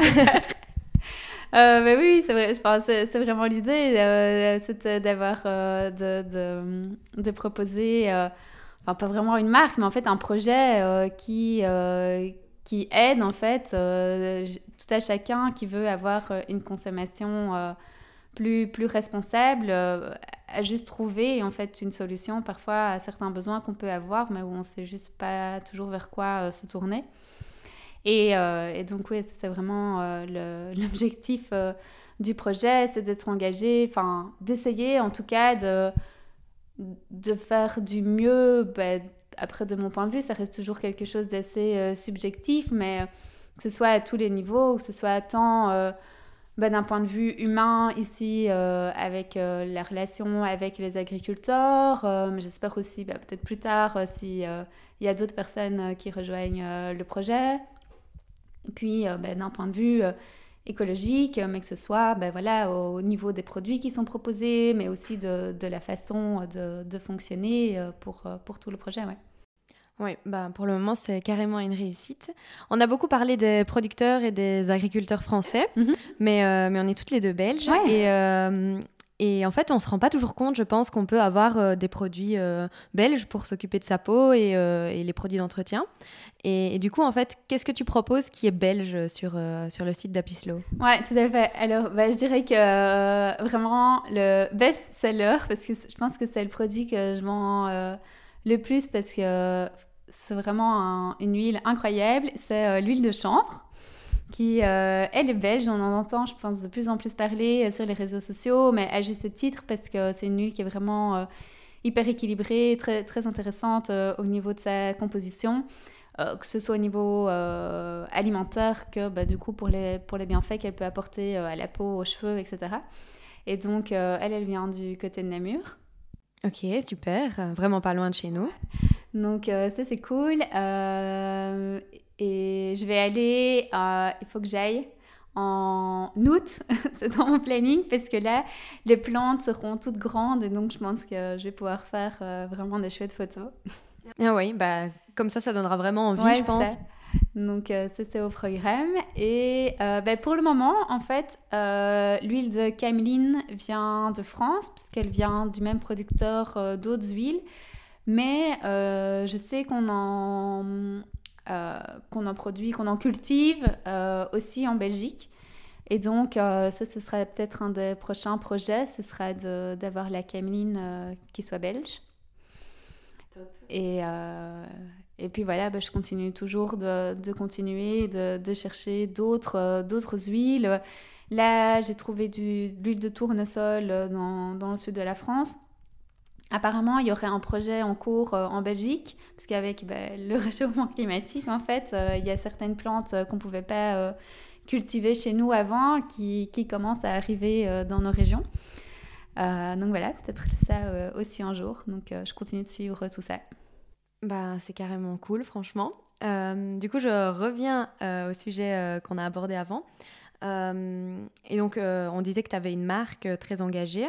Euh, mais oui, c'est vrai. Enfin, c'est vraiment l'idée, euh, c'est d'avoir euh, de, de, de, proposer, euh, pas vraiment une marque, mais en fait un projet qui qui aide en fait tout à chacun qui veut avoir une consommation plus plus responsable à juste trouver en fait une solution parfois à certains besoins qu'on peut avoir, mais où on sait juste pas toujours vers quoi se tourner. Euh, et, donc, oui, c'est vraiment euh, l'objectif euh, du projet, c'est d'être engagé, enfin, d'essayer en tout cas de, de faire du mieux. Ben, après, de mon point de vue, ça reste toujours quelque chose d'assez subjectif, mais que ce soit à tous les niveaux, que ce soit tant ben, d'un point de vue humain ici avec la relation avec les agriculteurs, mais j'espère aussi ben, peut-être plus tard s'il il y a d'autres personnes qui rejoignent le projet, et puis, euh, ben, d'un point de vue euh, écologique, mais que ce soit ben, voilà, au niveau des produits qui sont proposés, mais aussi de, de la façon de, de, fonctionner euh, pour, pour tout le projet. Ouais. Oui, bah pour le moment, c'est carrément une réussite. On a beaucoup parlé des producteurs et des agriculteurs français, mm-hmm. mais, mais on est toutes les deux belges. Et, et en fait, on ne se rend pas toujours compte, je pense, qu'on peut avoir euh, des produits euh, belges pour s'occuper de sa peau et, euh, les produits d'entretien. Et, du coup, en fait, qu'est-ce que tu proposes qui est belge sur, sur le site d'Apislo? Ouais, tout à fait. Alors, bah, je dirais que vraiment le best-seller, parce que je pense que c'est le produit que je vends le plus parce que c'est vraiment une huile incroyable, c'est l'huile de chanvre qui, euh, elle est belge, on en entend, je pense, de plus en plus parler euh, sur les réseaux sociaux, mais à juste titre, parce que c'est une huile qui est vraiment euh, hyper équilibrée, très, très intéressante au niveau de sa composition, que ce soit au niveau alimentaire que bah, du coup pour les, pour les bienfaits qu'elle peut apporter à la peau, aux cheveux, etc. Et donc, elle, elle vient du côté de Namur. Ok, super, vraiment pas loin de chez nous. Donc ça c'est cool. Et je vais aller, il faut que j'aille en août, c'est dans mon planning, parce que là, les plantes seront toutes grandes et donc je pense que je vais pouvoir faire vraiment des chouettes photos. Ah oui, bah, comme ça, ça donnera vraiment envie, je pense. Donc, ça, c'est au programme. Et bah, pour le moment, en fait, l'huile de cameline vient de France, puisqu'elle vient du même producteur d'autres huiles. Mais je sais qu'on en euh, qu'on en produit, qu'on en cultive euh, aussi en Belgique. Et donc, euh, ça, ce serait peut-être un des prochains projets, ce serait d'avoir la cameline qui soit belge. Et, et puis voilà, bah, je continue toujours de, de continuer, de, de chercher d'autres huiles. Là, j'ai trouvé de l'huile de tournesol dans, dans, le sud de la France. Apparemment, il y aurait un projet en cours euh, en Belgique, parce qu'avec bah, le réchauffement climatique, en fait, euh, il y a certaines plantes euh, qu'on ne pouvait pas cultiver chez nous avant qui, qui commencent à arriver dans nos régions. donc voilà, peut-être ça aussi un jour. Donc je continue de suivre tout ça. Bah, c'est carrément cool, franchement. du coup, je reviens au sujet qu'on a abordé avant. Euh, et donc, euh, on disait que tu avais une marque euh, très engagée.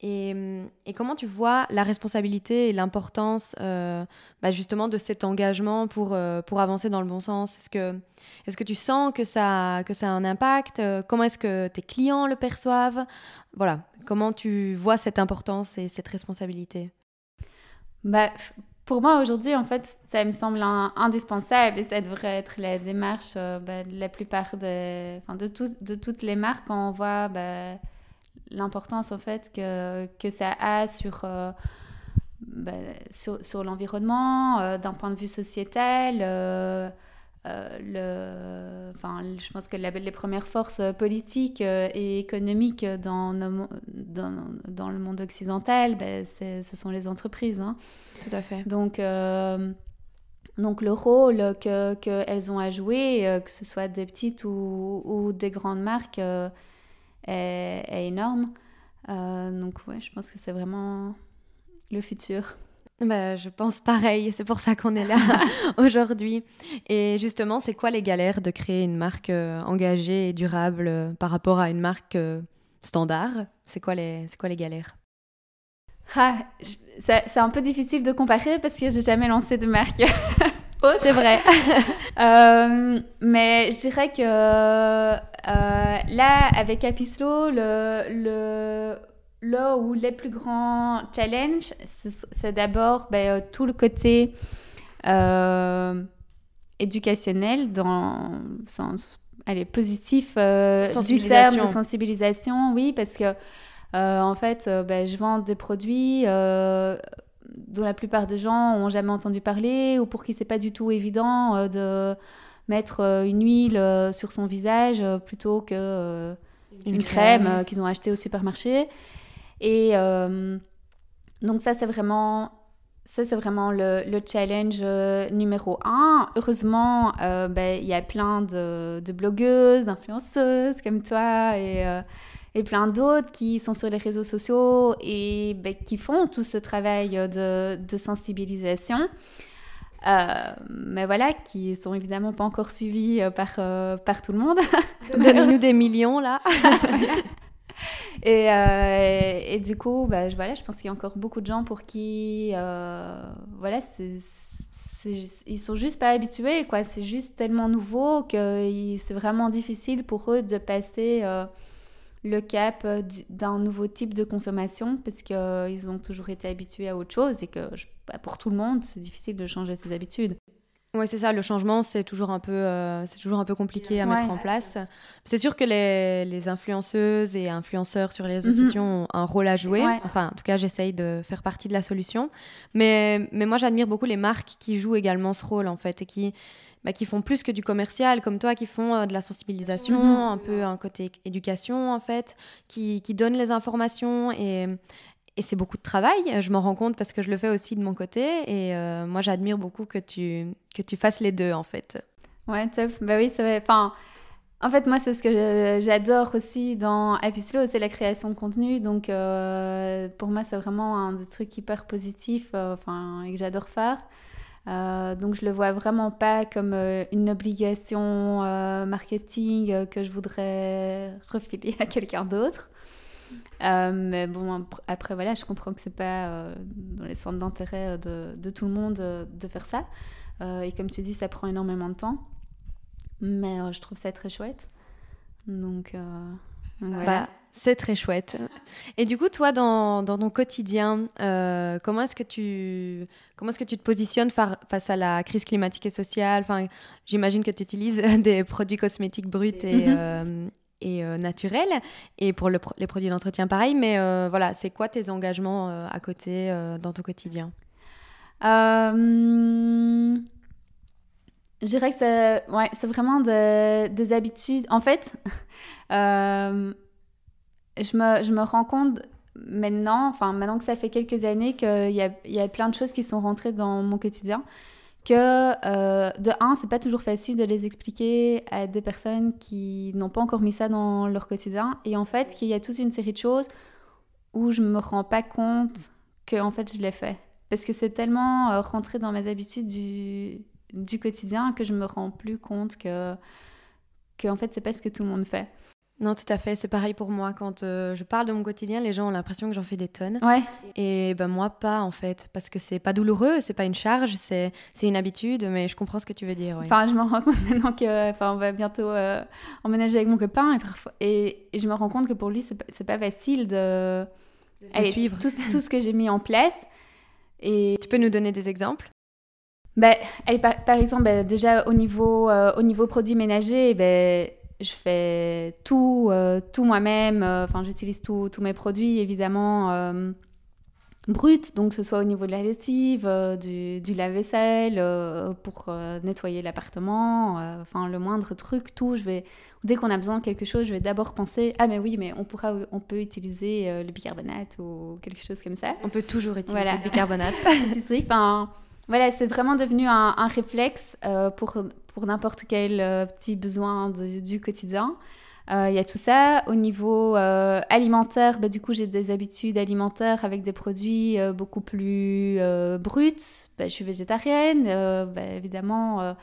Et, comment tu vois la responsabilité et l'importance bah, justement de cet engagement pour, pour avancer dans le bon sens? Est-ce que, est que tu sens que ça, que ça a un impact? Comment est-ce que tes clients le perçoivent? Voilà, comment tu vois cette importance et cette responsabilité? Bah, pour moi, aujourd'hui, en fait, ça me semble indispensable et ça devrait être la démarche euh, bah, de la plupart de, toutes les marques quand on voit bah, l'importance, en fait, que, ça a sur, euh, sur l'environnement, euh, d'un point de vue sociétal le, enfin, je pense que les premières forces politiques euh, et économiques dans, dans, dans, le monde occidental, ben, ce sont les entreprises. Hein. Tout à fait. Donc, euh, donc le rôle qu'elles que ont à jouer, que ce soit des petites ou, ou des grandes marques, est, est, énorme. donc ouais, je pense que c'est vraiment le futur. Bah, je pense pareil, c'est pour ça qu'on est là aujourd'hui. Et justement, c'est quoi les galères de créer une marque euh, engagée et durable euh, par rapport à une marque euh, standard? C'est quoi, les, quoi les galères? Ah, C'est un peu difficile de comparer parce que j'ai jamais lancé de marque. c'est vrai. mais je dirais que là, avec Apislo, le, le là où les plus grands challenges, c'est d'abord ben, euh, tout le côté euh, éducationnel dans le sens allez, positif euh, du terme de sensibilisation, oui, parce que en fait, ben, je vends des produits dont la plupart des gens ont jamais entendu parler ou pour qui c'est pas du tout évident de mettre une huile sur son visage plutôt que une, crème, crème qu'ils ont achetée au supermarché. Et euh, donc ça, c'est vraiment ça, c'est vraiment le, le challenge euh, numéro un. Heureusement, euh, ben, il y a plein de, de blogueuses, d'influenceuses comme toi et, et plein d'autres qui sont sur les réseaux sociaux et ben, qui font tout ce travail de, de sensibilisation. mais voilà, qui sont évidemment pas encore suivis par, par tout le monde. Donnez-nous des millions là. et, euh, et, du coup, bah, je, voilà, je pense qu'il y a encore beaucoup de gens pour qui, euh, voilà, ils sont juste pas habitués, quoi. C'est juste tellement nouveau que c'est vraiment difficile pour eux de passer euh, le cap d'un nouveau type de consommation parce qu'ils ont toujours été habitués à autre chose et que bah, pour tout le monde, c'est difficile de changer ses habitudes. Oui, c'est ça. Le changement, c'est toujours un peu, euh, c'est toujours un peu compliqué à mettre en place. C'est sûr que les, les, influenceuses et influenceurs sur les réseaux mhm. sociaux ont un rôle à jouer. Enfin, en tout cas, j'essaye de faire partie de la solution. Mais, mais moi, j'admire beaucoup les marques qui jouent également ce rôle, en fait, et qui, bah, qui font plus que du commercial, comme toi, qui font euh, de la sensibilisation, mhm. un peu un côté éducation, en fait, qui, qui donnent les informations et et c'est beaucoup de travail, je m'en rends compte parce que je le fais aussi de mon côté. Et euh, moi, j'admire beaucoup que tu, que tu fasses les deux, en fait. Ouais, top. Bah oui, Enfin, en fait, moi, c'est ce que j'adore aussi dans Slow, c'est la création de contenu. Donc, euh, pour moi, c'est vraiment un des trucs hyper positifs euh, enfin, et que j'adore faire. donc je le vois vraiment pas comme une obligation marketing que je voudrais refiler à quelqu'un d'autre. Mais bon, après, voilà, je comprends que c'est pas dans les centres d'intérêt de, de, tout le monde de faire ça. et comme tu dis, ça prend énormément de temps. Mais je trouve ça très chouette. Donc, voilà. Bah, c'est très chouette. Et du coup, toi, dans, dans ton quotidien, euh, comment est-ce que tu comment est-ce que tu te positionnes face à la crise climatique et sociale? Enfin, j'imagine que tu utilises des produits cosmétiques bruts et, mhm. euh, et euh, naturels, et pour le, les produits d'entretien, pareil. Mais voilà, c'est quoi tes engagements à côté dans ton quotidien? Je dirais que c'est ouais, vraiment des habitudes. En fait, je me, je me rends compte maintenant, enfin maintenant que ça fait quelques années qu'il y a, y a plein de choses qui sont rentrées dans mon quotidien, que euh, de un, c'est pas toujours facile de les expliquer à des personnes qui n'ont pas encore mis ça dans leur quotidien, et en fait qu'il y a toute une série de choses où je me rends pas compte que en fait je l'ai fait, parce que c'est tellement euh, rentré dans mes habitudes du, du quotidien que je me rends plus compte que que en fait c'est pas ce que tout le monde fait. Non, tout à fait. C'est pareil pour moi. Quand euh, je parle de mon quotidien, les gens ont l'impression que j'en fais des tonnes. Ouais. Et ben moi, pas en fait. Parce que c'est pas douloureux, c'est pas une charge, c'est une habitude, mais je comprends ce que tu veux dire. Enfin, je me rends compte maintenant que, enfin, on va bientôt euh, emménager avec mon copain et, parfois, et, je me rends compte que pour lui, c'est pas, pas facile de, suivre tout, tout ce que j'ai mis en place. Et tu peux nous donner des exemples? Ben, par, par, exemple, ben, déjà au niveau, euh, au niveau produits ménagers, ben, je fais tout, euh, tout moi-même. Euh, enfin, j'utilise tous mes produits, évidemment, euh, bruts, donc que ce soit au niveau de la lessive, du, du lave-vaisselle, pour nettoyer l'appartement, enfin, le moindre truc, tout. Je vais, dès qu'on a besoin de quelque chose, je vais d'abord penser, ah, mais oui, mais on, pourra, on peut utiliser le bicarbonate ou quelque chose comme ça. On peut toujours utiliser le bicarbonate. enfin, voilà, c'est vraiment devenu un, un réflexe pour pour n'importe quel euh, petit besoin du quotidien. Euh, il y a tout ça. Au niveau euh, alimentaire, bah, du coup, j'ai des habitudes alimentaires avec des produits beaucoup plus bruts. Bah, je suis végétarienne, bah, évidemment.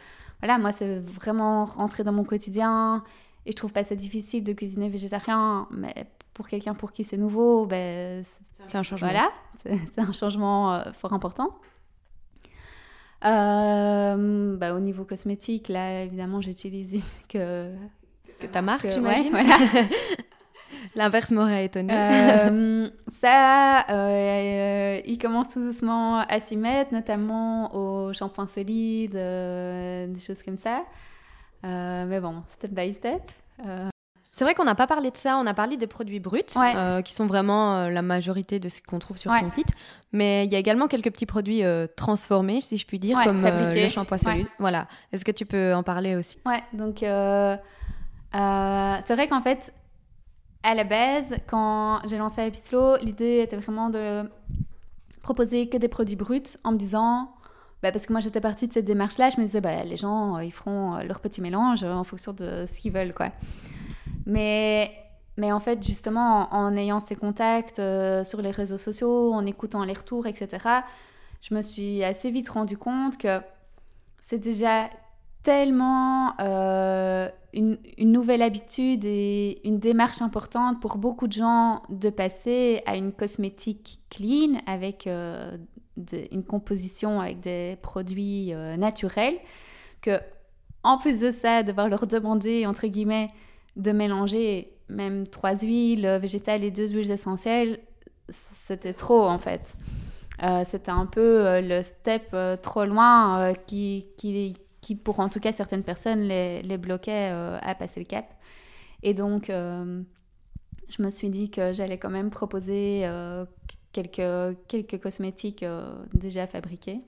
voilà, moi, c'est vraiment rentré dans mon quotidien. Et je trouve pas ça difficile de cuisiner végétarien, mais pour quelqu'un pour qui c'est nouveau, c'est un changement. Voilà, c'est un changement fort important. Euh, bah, au niveau cosmétique, là, évidemment, j'utilise que... Que ta marque, j'imagine L'inverse m'aurait étonné. Euh, ça, euh, il commence tout doucement à s'y mettre, notamment au shampoing solide, des choses comme ça. mais bon, step by step. C'est vrai qu'on n'a pas parlé de ça, on a parlé des produits bruts, euh, qui sont vraiment euh, la majorité de ce qu'on trouve sur ton site. Mais il y a également quelques petits produits euh, transformés, si je puis dire, comme le shampoing solide. Voilà. Est-ce que tu peux en parler aussi? Ouais, donc c'est vrai qu'en fait, à la base, quand j'ai lancé Epislo, l'idée était vraiment de proposer que des produits bruts en me disant bah parce que moi j'étais partie de cette démarche là je me disais bah les gens ils feront leur petit mélange en fonction de ce qu'ils veulent quoi mais, mais en fait, justement, en, ayant ces contacts euh, sur les réseaux sociaux, en écoutant les retours, etc., je me suis assez vite rendu compte que c'est déjà tellement euh, une, nouvelle habitude et une démarche importante pour beaucoup de gens de passer à une cosmétique clean avec euh, une composition avec des produits naturels que en plus de ça, devoir leur demander entre guillemets de mélanger même trois huiles végétales et deux huiles essentielles, c'était trop en fait. Euh, c'était un peu euh, le step euh, trop loin qui, qui, qui, pour en tout cas certaines personnes, les, les bloquait à passer le cap. Et donc, je me suis dit que j'allais quand même proposer quelques, quelques cosmétiques déjà fabriqués.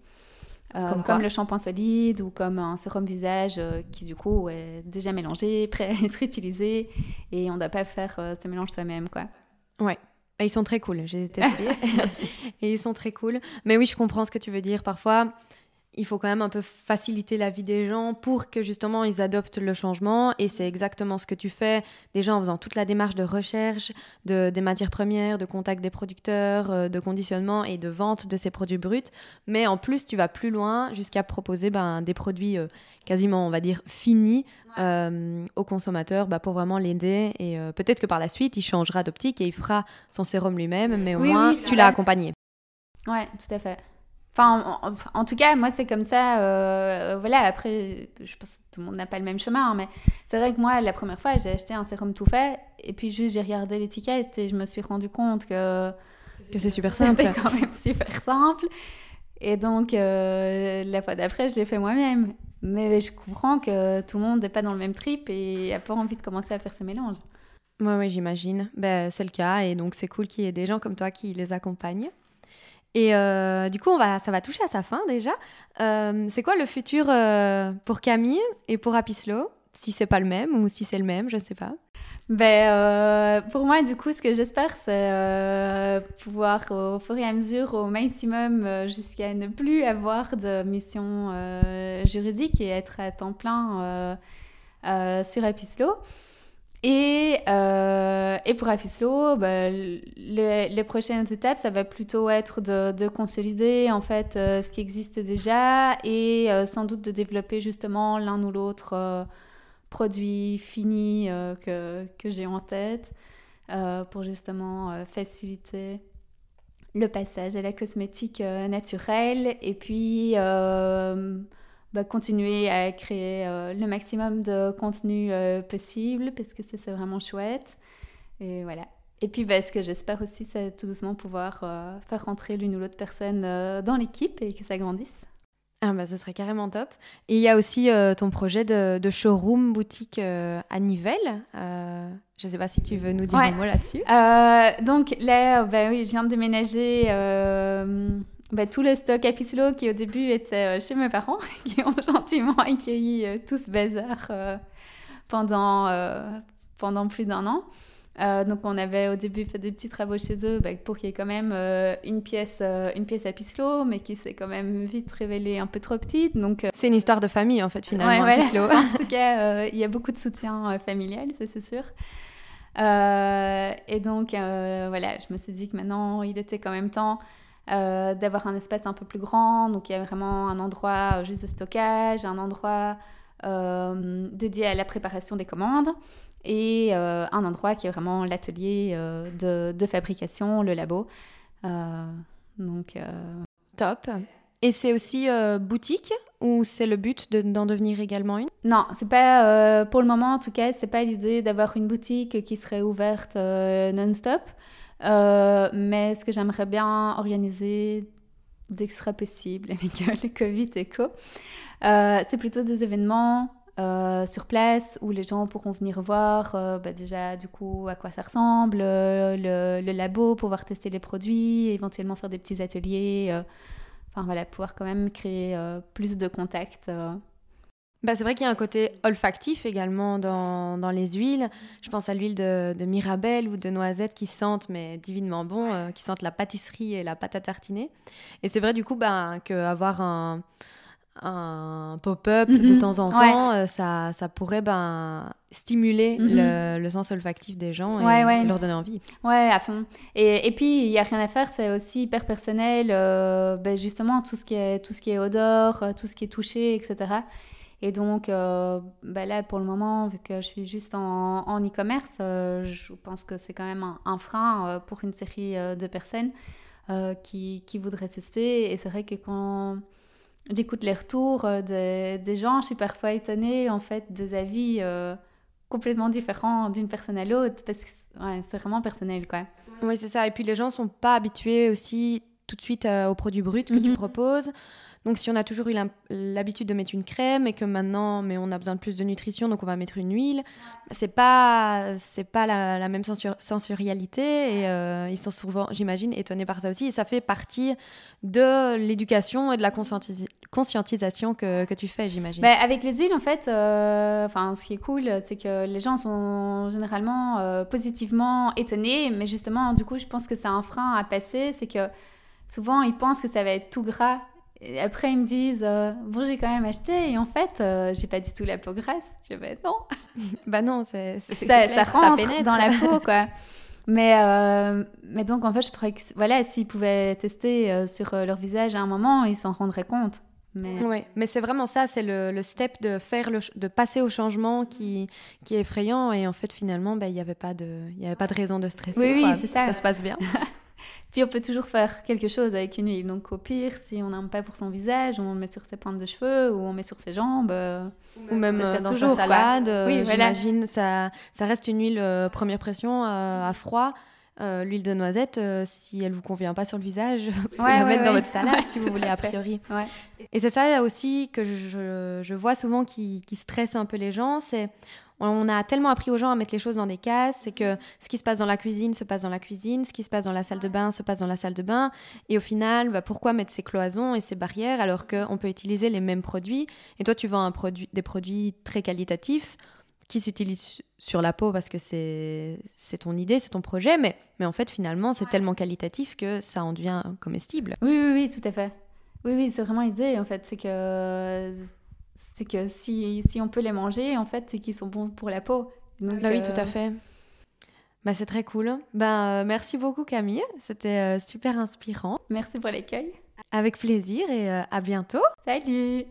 Euh, comme, le shampoing solide ou comme un sérum visage euh, qui du coup est déjà mélangé, prêt à être utilisé et on ne doit pas faire euh, ce mélange soi-même quoi. Ouais. ils sont très cool, j'ai testé. et ils sont très cool. Mais oui, je comprends ce que tu veux dire. Parfois, il faut quand même un peu faciliter la vie des gens pour que justement ils adoptent le changement. Et c'est exactement ce que tu fais, déjà en faisant toute la démarche de recherche de, des matières premières, de contact des producteurs, euh, de conditionnement et de vente de ces produits bruts. Mais en plus, tu vas plus loin jusqu'à proposer ben, des produits euh, quasiment, on va dire, finis euh, aux consommateurs bah, pour vraiment l'aider. Et peut-être que par la suite, il changera d'optique et il fera son sérum lui-même, mais au moins, tu l'as accompagné. Ouais, tout à fait. Enfin, en, tout cas, moi, c'est comme ça. Euh, voilà, après, je pense que tout le monde n'a pas le même chemin, hein, mais c'est vrai que moi, la première fois, j'ai acheté un sérum tout fait, et puis juste, j'ai regardé l'étiquette et je me suis rendu compte que. Que c'est super simple. C'était quand même super simple. Et donc, euh, la fois d'après, je l'ai fait moi-même. Mais je comprends que tout le monde n'est pas dans le même trip et n'a pas envie de commencer à faire ce mélange. Oui, oui, j'imagine. Ben, c'est le cas, et donc c'est cool qu'il y ait des gens comme toi qui les accompagnent. Et euh, du coup, on va, ça va toucher à sa fin déjà. Euh, c'est quoi le futur euh, pour Camille et pour Apislo? Si c'est pas le même ou si c'est le même, je ne sais pas. Ben, pour moi, du coup, ce que j'espère, c'est pouvoir, au fur et à mesure, au maximum, jusqu'à ne plus avoir de mission juridique et être à temps plein sur Apislo. Et, euh, et pour Afislo, bah, les prochaines étapes, ça va plutôt être de, de consolider en fait euh, ce qui existe déjà et euh, sans doute de développer justement l'un ou l'autre produit fini que, que j'ai en tête pour justement faciliter le passage à la cosmétique naturelle. Et puis bah, continuer à créer euh, le maximum de contenu euh, possible parce que c'est vraiment chouette. Et voilà. Et puis, bah, ce que j'espère aussi, c'est tout doucement pouvoir euh, faire rentrer l'une ou l'autre personne dans l'équipe et que ça grandisse. Ah bah, ce serait carrément top. Et il y a aussi ton projet de, showroom boutique à Nivelles. je ne sais pas si tu veux nous dire un mot là-dessus. donc là, bah, oui, je viens de déménager bah, tout le stock Apislo qui au début était euh, chez mes parents, qui ont gentiment accueilli euh, tout ce bazar euh, pendant, pendant plus d'un an. donc on avait au début fait des petits travaux chez eux bah, pour qu'il y ait quand même une pièce une pièce à mais qui s'est quand même vite révélée un peu trop petite. Donc c'est une histoire de famille en fait finalement. en tout cas, il y a beaucoup de soutien familial, ça c'est sûr. et donc voilà, je me suis dit que maintenant il était quand même temps euh, d'avoir un espace un peu plus grand. Donc il y a vraiment un endroit euh, juste de stockage, un endroit euh, dédié à la préparation des commandes et un endroit qui est vraiment l'atelier de, fabrication, le labo. donc top. Et c'est aussi boutique ou c'est le but d'en devenir également une? Non, c'est pas pour le moment en tout cas, c'est pas l'idée d'avoir une boutique qui serait ouverte non-stop. Euh, mais ce que j'aimerais bien organiser dès que ce sera possible avec le Covid et co, euh, c'est plutôt des événements euh, sur place où les gens pourront venir voir bah déjà du coup à quoi ça ressemble, le, le, labo, pouvoir tester les produits, éventuellement faire des petits ateliers, enfin voilà, pouvoir quand même créer plus de contacts bah, c'est vrai qu'il y a un côté olfactif également dans, dans les huiles. Je pense à l'huile de, de, mirabelle ou de noisette qui sentent, mais divinement bon, euh, qui sentent la pâtisserie et la pâte à tartiner. Et c'est vrai du coup bah, qu'avoir un, un pop-up de mhm. temps en temps, euh, ça, ça pourrait ben, stimuler mhm. le, le, sens olfactif des gens et, leur donner envie. Ouais, à fond. Et, et puis, il n'y a rien à faire, c'est aussi hyper personnel. Euh, ben, justement, tout ce, qui est, tout ce qui est odeur, tout ce qui est touché, etc. Et donc, euh, bah là, pour le moment, vu que je suis juste en e-commerce, euh, je pense que c'est quand même un, frein euh, pour une série de personnes qui, qui, voudraient tester. Et c'est vrai que quand j'écoute les retours des, des, gens, je suis parfois étonnée, en fait, des avis complètement différents d'une personne à l'autre, parce que ouais, c'est vraiment personnel, quoi. Oui, c'est ça. Et puis, les gens sont pas habitués aussi tout de suite aux produits bruts que tu mhm. proposes. Donc si on a toujours eu l'habitude de mettre une crème et que maintenant, mais on a besoin de plus de nutrition, donc on va mettre une huile, c'est pas c'est pas la, même sensorialité et euh, ils sont souvent, j'imagine, étonnés par ça aussi. Et ça fait partie de l'éducation et de la conscientisation que, que tu fais, j'imagine. Bah, avec les huiles, en fait, euh, enfin, ce qui est cool, c'est que les gens sont généralement euh, positivement étonnés, mais justement, du coup, je pense que c'est un frein à passer, c'est que souvent ils pensent que ça va être tout gras Et après, ils me disent euh, Bon, j'ai quand même acheté, et en fait, euh, j'ai pas du tout la peau grasse. Je vais Non Bah non, c'est ça, clair, ça rentre ça dans la peau, quoi. Mais, euh, mais donc, en fait, je crois que voilà, s'ils pouvaient tester sur leur visage à un moment, ils s'en rendraient compte. Mais... Ouais, mais c'est vraiment ça, c'est le, le, step de faire le, de passer au changement qui, qui est effrayant et en fait finalement ben, il n'y avait pas de y avait pas de raison de stresser. Oui, oui c'est ça. Ça se passe bien. Puis on peut toujours faire quelque chose avec une huile. Donc au pire, si on n'aime pas pour son visage, on met sur ses pointes de cheveux ou on met sur ses jambes. Euh, ou même euh, dans toujours, sa salade. Euh, oui, j'imagine. Ça, ça reste une huile première pression à froid. l'huile de noisette, si elle vous convient pas sur le visage, vous pouvez la mettre dans votre salade si vous voulez a priori. Et c'est ça là aussi que je, je vois souvent qui, qui stresse un peu les gens, c'est on a tellement appris aux gens à mettre les choses dans des cases, c'est que ce qui se passe dans la cuisine se passe dans la cuisine, ce qui se passe dans la salle de bain se passe dans la salle de bain. Et au final, bah, pourquoi mettre ces cloisons et ces barrières alors qu'on peut utiliser les mêmes produits? Et toi, tu vends un produit, des produits très qualitatifs qui s'utilisent sur la peau parce que c'est ton idée, c'est ton projet, mais, mais en fait, finalement, c'est tellement qualitatif que ça en devient comestible. Oui, oui, oui, tout à fait. Oui, oui, c'est vraiment l'idée, en fait. C'est que c'est que si, si, on peut les manger, en fait, c'est qu'ils sont bons pour la peau. bah oui, tout à euh, fait. Bah, c'est très cool. Ben, euh, merci beaucoup Camille, c'était euh, super inspirant. Merci pour l'accueil. Avec plaisir et à bientôt. Salut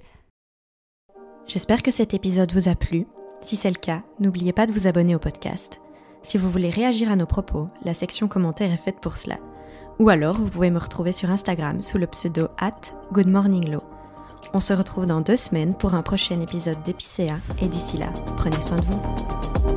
J'espère que cet épisode vous a plu. Si c'est le cas, n'oubliez pas de vous abonner au podcast. Si vous voulez réagir à nos propos, la section commentaires est faite pour cela. Ou alors, vous pouvez me retrouver sur Instagram sous le pseudo at goodmorninglow. On se retrouve dans deux semaines pour un prochain épisode d'Épicéa et d'ici là, prenez soin de vous.